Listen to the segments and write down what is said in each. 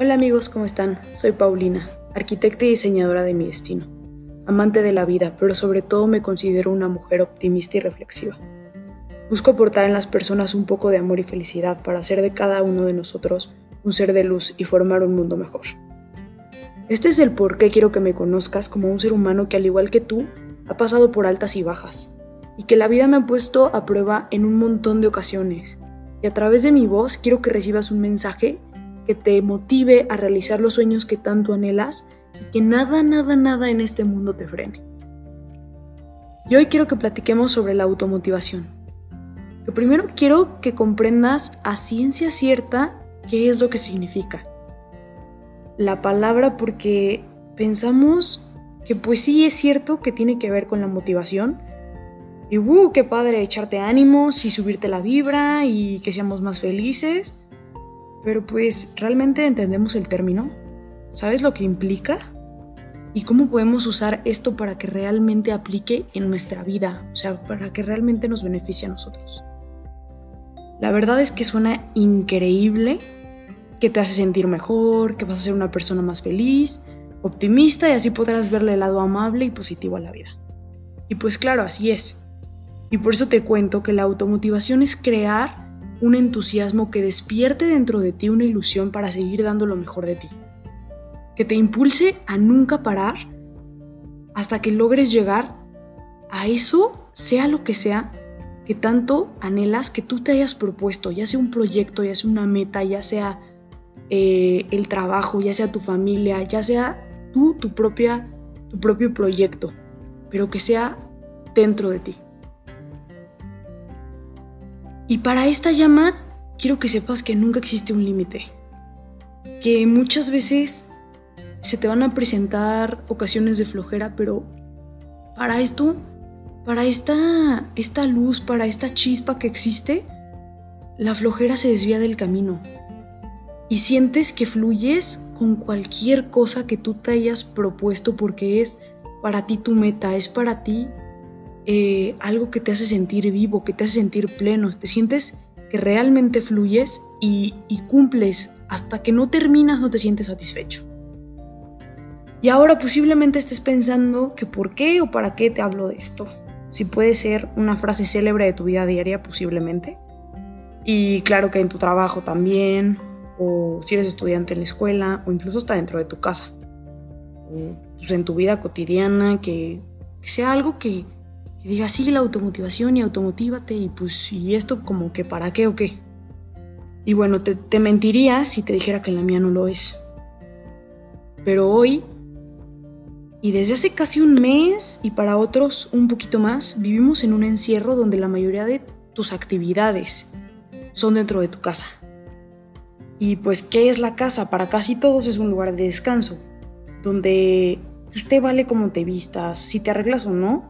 Hola amigos, ¿cómo están? Soy Paulina, arquitecta y diseñadora de mi destino, amante de la vida, pero sobre todo me considero una mujer optimista y reflexiva. Busco aportar en las personas un poco de amor y felicidad para hacer de cada uno de nosotros un ser de luz y formar un mundo mejor. Este es el por qué quiero que me conozcas como un ser humano que al igual que tú ha pasado por altas y bajas, y que la vida me ha puesto a prueba en un montón de ocasiones. Y a través de mi voz quiero que recibas un mensaje que te motive a realizar los sueños que tanto anhelas y que nada, nada, nada en este mundo te frene. Y hoy quiero que platiquemos sobre la automotivación. Lo primero quiero que comprendas a ciencia cierta qué es lo que significa. La palabra porque pensamos que pues sí es cierto que tiene que ver con la motivación, y uh, qué padre echarte ánimos y subirte la vibra y que seamos más felices. Pero pues, ¿realmente entendemos el término? ¿Sabes lo que implica? ¿Y cómo podemos usar esto para que realmente aplique en nuestra vida? O sea, para que realmente nos beneficie a nosotros. La verdad es que suena increíble, que te hace sentir mejor, que vas a ser una persona más feliz, optimista y así podrás verle el lado amable y positivo a la vida. Y pues claro, así es. Y por eso te cuento que la automotivación es crear un entusiasmo que despierte dentro de ti una ilusión para seguir dando lo mejor de ti. Que te impulse a nunca parar hasta que logres llegar a eso, sea lo que sea, que tanto anhelas que tú te hayas propuesto, ya sea un proyecto, ya sea una meta, ya sea eh, el trabajo, ya sea tu familia, ya sea tú, tu, propia, tu propio proyecto, pero que sea dentro de ti. Y para esta llama quiero que sepas que nunca existe un límite, que muchas veces se te van a presentar ocasiones de flojera, pero para esto, para esta, esta luz, para esta chispa que existe, la flojera se desvía del camino. Y sientes que fluyes con cualquier cosa que tú te hayas propuesto porque es para ti tu meta, es para ti eh, algo que te hace sentir vivo, que te hace sentir pleno, te sientes que realmente fluyes y, y cumples hasta que no terminas no te sientes satisfecho. Y ahora posiblemente estés pensando que por qué o para qué te hablo de esto. Si puede ser una frase célebre de tu vida diaria, posiblemente. Y claro que en tu trabajo también, o si eres estudiante en la escuela, o incluso hasta dentro de tu casa. O pues, en tu vida cotidiana, que sea algo que, que diga, sigue la automotivación y automotívate y pues, y esto como que para qué o qué. Y bueno, te, te mentiría si te dijera que la mía no lo es. Pero hoy, y desde hace casi un mes y para otros un poquito más, vivimos en un encierro donde la mayoría de tus actividades son dentro de tu casa. Y pues, ¿qué es la casa? Para casi todos es un lugar de descanso, donde usted vale como te vistas, si te arreglas o no,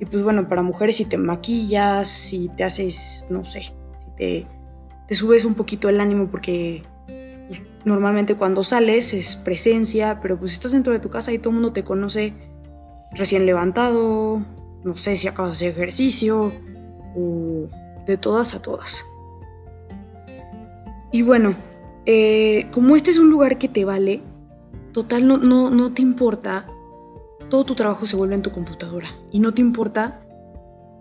y pues bueno, para mujeres si te maquillas, si te haces, no sé, si te, subes un poquito el ánimo porque pues, normalmente cuando sales es presencia, pero pues estás dentro de tu casa y todo el mundo te conoce recién levantado, no sé si acabas de hacer ejercicio o de todas a todas. Y bueno, eh, como este es un lugar que te vale, total no, no, no te importa todo tu trabajo se vuelve en tu computadora y no te importa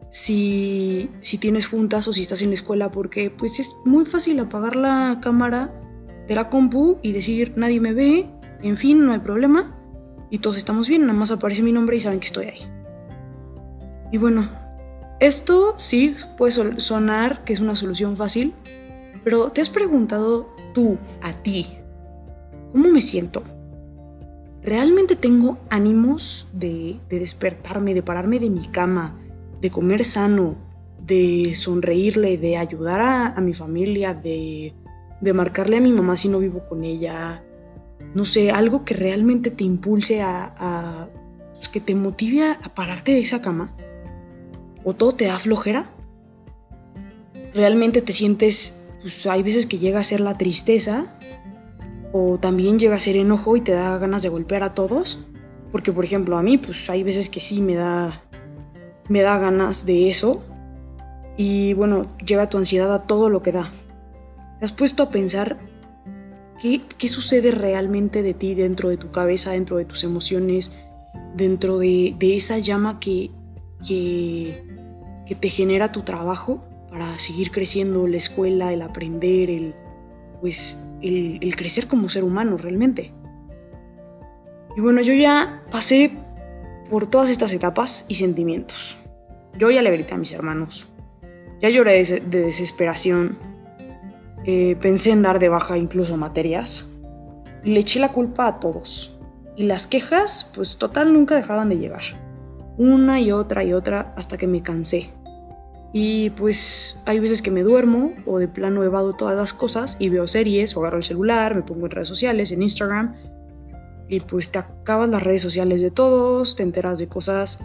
si, si tienes juntas o si estás en la escuela porque pues es muy fácil apagar la cámara de la compu y decir nadie me ve, en fin, no hay problema y todos estamos bien, nada más aparece mi nombre y saben que estoy ahí. Y bueno, esto sí puede sonar que es una solución fácil, pero ¿te has preguntado tú, a ti, cómo me siento? ¿Realmente tengo ánimos de, despertarme, de pararme de mi cama, de comer sano, de sonreírle, de ayudar a, mi familia, de, marcarle a mi mamá si no vivo con ella? No sé, algo que realmente te impulse a, pues, que te motive a, pararte de esa cama. ¿O todo te da flojera? ¿Realmente te sientes, pues hay veces que llega a ser la tristeza también llega a ser enojo y te da ganas de golpear a todos. Porque, por ejemplo, a mí, pues hay veces que sí me da, me da ganas de eso. Y bueno, llega tu ansiedad a todo lo que da. ¿Te has puesto a pensar ¿Qué, ¿Qué, sucede realmente de ti dentro de tu cabeza, dentro de tus emociones, dentro de, esa llama que, que, te genera tu trabajo para seguir creciendo, la escuela, el aprender, el, pues, el, crecer como ser humano realmente? Y bueno, yo ya pasé por todas estas etapas y sentimientos. Yo ya le grité a mis hermanos, ya lloré de, de desesperación, eh, pensé en dar de baja incluso materias y le eché la culpa a todos. Y las quejas, pues total, nunca dejaban de llegar. Una y otra y otra hasta que me cansé. Y pues hay veces que me duermo o de plano evado todas las cosas y veo series o agarro el celular, me pongo en redes sociales, en Instagram. Y pues te acabas las redes sociales de todos, te enteras de cosas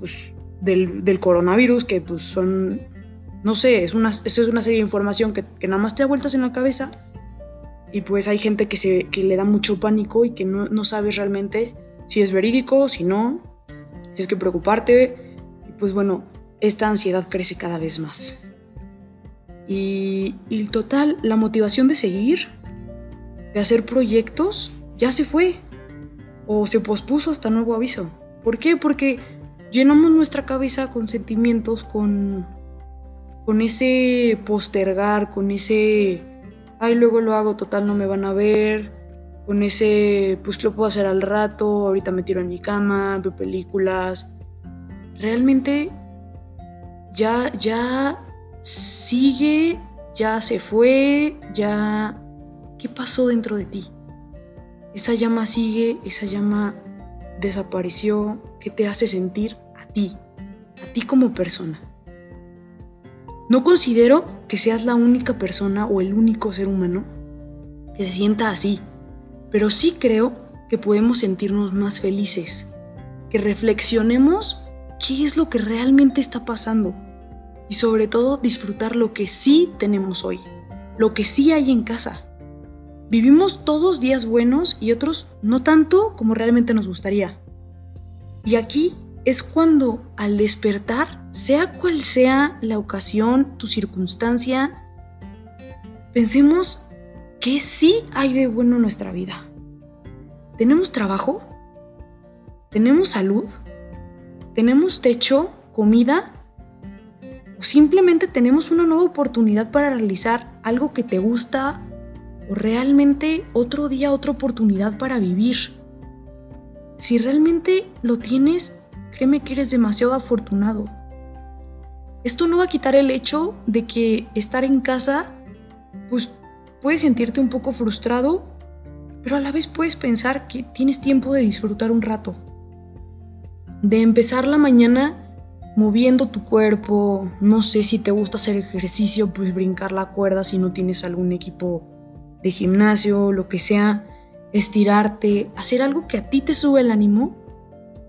pues, del, del coronavirus que pues son no sé, es una, es una serie de información que, nada más te da vueltas en la cabeza y pues hay gente que, se, que le da mucho pánico y que no, no sabes realmente si es verídico, si no, si es que preocuparte. Y pues bueno, esta ansiedad crece cada vez más. Y, y total, la motivación de seguir, de hacer proyectos, ya se fue. O se pospuso hasta nuevo aviso. ¿Por qué? Porque llenamos nuestra cabeza con sentimientos, con con ese postergar, con ese, ay, luego lo hago, total, no me van a ver, con ese, pues lo puedo hacer al rato, ahorita me tiro en mi cama, veo películas. Realmente ya, ya sigue, ya se fue, ya... ¿Qué pasó dentro de ti? Esa llama sigue, esa llama desapareció. ¿Qué te hace sentir a ti? A ti como persona. No considero que seas la única persona o el único ser humano que se sienta así, pero sí creo que podemos sentirnos más felices, que reflexionemos qué es lo que realmente está pasando y sobre todo disfrutar lo que sí tenemos hoy, lo que sí hay en casa. Vivimos todos días buenos y otros no tanto como realmente nos gustaría. Y aquí es cuando al despertar, sea cual sea la ocasión, tu circunstancia, pensemos que sí hay de bueno en nuestra vida. ¿Tenemos trabajo? ¿Tenemos salud? ¿Tenemos techo? ¿Comida? ¿O simplemente tenemos una nueva oportunidad para realizar algo que te gusta? ¿O realmente otro día otra oportunidad para vivir? Si realmente lo tienes, créeme que eres demasiado afortunado. Esto no va a quitar el hecho de que estar en casa, pues puedes sentirte un poco frustrado, pero a la vez puedes pensar que tienes tiempo de disfrutar un rato. De empezar la mañana moviendo tu cuerpo, no sé si te gusta hacer ejercicio, pues brincar la cuerda si no tienes algún equipo de gimnasio, lo que sea, estirarte, hacer algo que a ti te sube el ánimo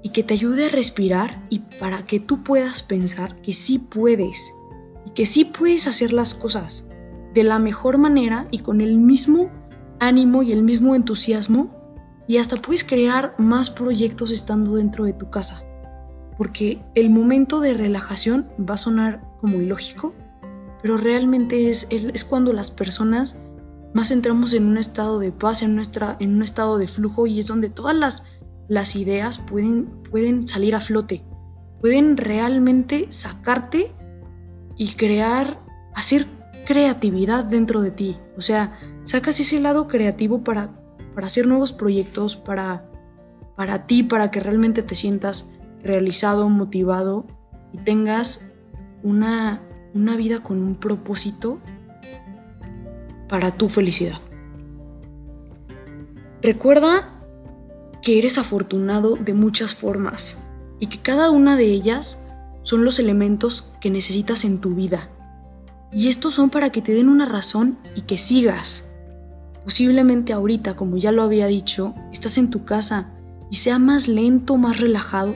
y que te ayude a respirar y para que tú puedas pensar que sí puedes y que sí puedes hacer las cosas de la mejor manera y con el mismo ánimo y el mismo entusiasmo y hasta puedes crear más proyectos estando dentro de tu casa. Porque el momento de relajación va a sonar como ilógico, pero realmente es, es cuando las personas más entramos en un estado de paz, en, nuestra, en un estado de flujo y es donde todas las las ideas pueden, pueden salir a flote, pueden realmente sacarte y crear, hacer creatividad dentro de ti. O sea, sacas ese lado creativo para, para hacer nuevos proyectos, para, para ti, para que realmente te sientas realizado, motivado y tengas una, una vida con un propósito para tu felicidad. Recuerda que eres afortunado de muchas formas y que cada una de ellas son los elementos que necesitas en tu vida. Y estos son para que te den una razón y que sigas. Posiblemente ahorita, como ya lo había dicho, estás en tu casa y sea más lento, más relajado,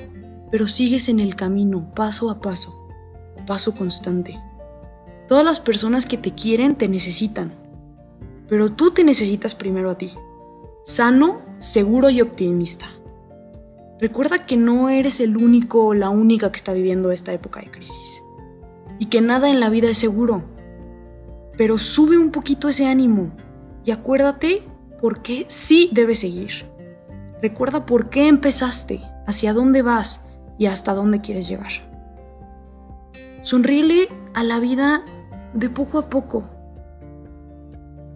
pero sigues en el camino, paso a paso, paso constante. Todas las personas que te quieren te necesitan, pero tú te necesitas primero a ti sano, seguro y optimista. Recuerda que no eres el único o la única que está viviendo esta época de crisis y que nada en la vida es seguro. Pero sube un poquito ese ánimo y acuérdate por qué sí debes seguir. Recuerda por qué empezaste, hacia dónde vas y hasta dónde quieres llegar. Sonríele a la vida de poco a poco.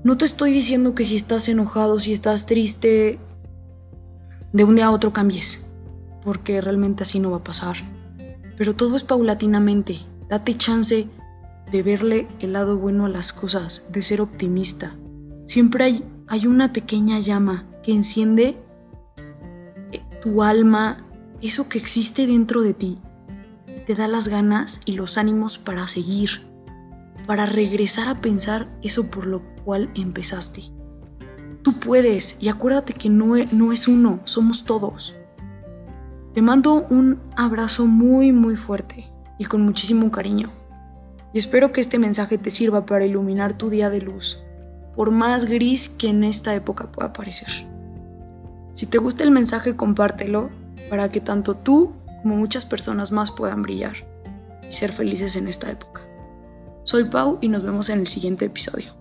No te estoy diciendo que si estás enojado, si estás triste, de un día a otro cambies, porque realmente así no va a pasar. Pero todo es paulatinamente. Date chance de verle el lado bueno a las cosas, de ser optimista. Siempre hay, hay una pequeña llama que enciende eh, tu alma, eso que existe dentro de ti. Te da las ganas y los ánimos para seguir, para regresar a pensar eso por lo cual empezaste. Tú puedes y acuérdate que no, e, no es uno, somos todos. Te mando un abrazo muy muy fuerte y con muchísimo cariño. Y espero que este mensaje te sirva para iluminar tu día de luz, por más gris que en esta época pueda parecer. Si te gusta el mensaje, compártelo para que tanto tú como muchas personas más puedan brillar y ser felices en esta época. Soy Pau y nos vemos en el siguiente episodio.